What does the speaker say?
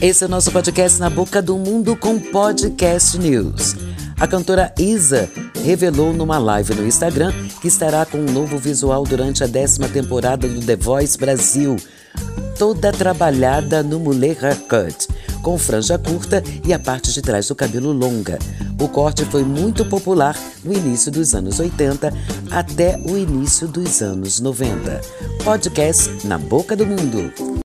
Esse é o nosso podcast Na Boca do Mundo com Podcast News. A cantora Isa revelou numa live no Instagram que estará com um novo visual durante a décima temporada do The Voice Brasil, toda trabalhada no mulher haircut, com franja curta e a parte de trás do cabelo longa. O corte foi muito popular no início dos anos 80 até o início dos anos 90. Podcast Na Boca do Mundo.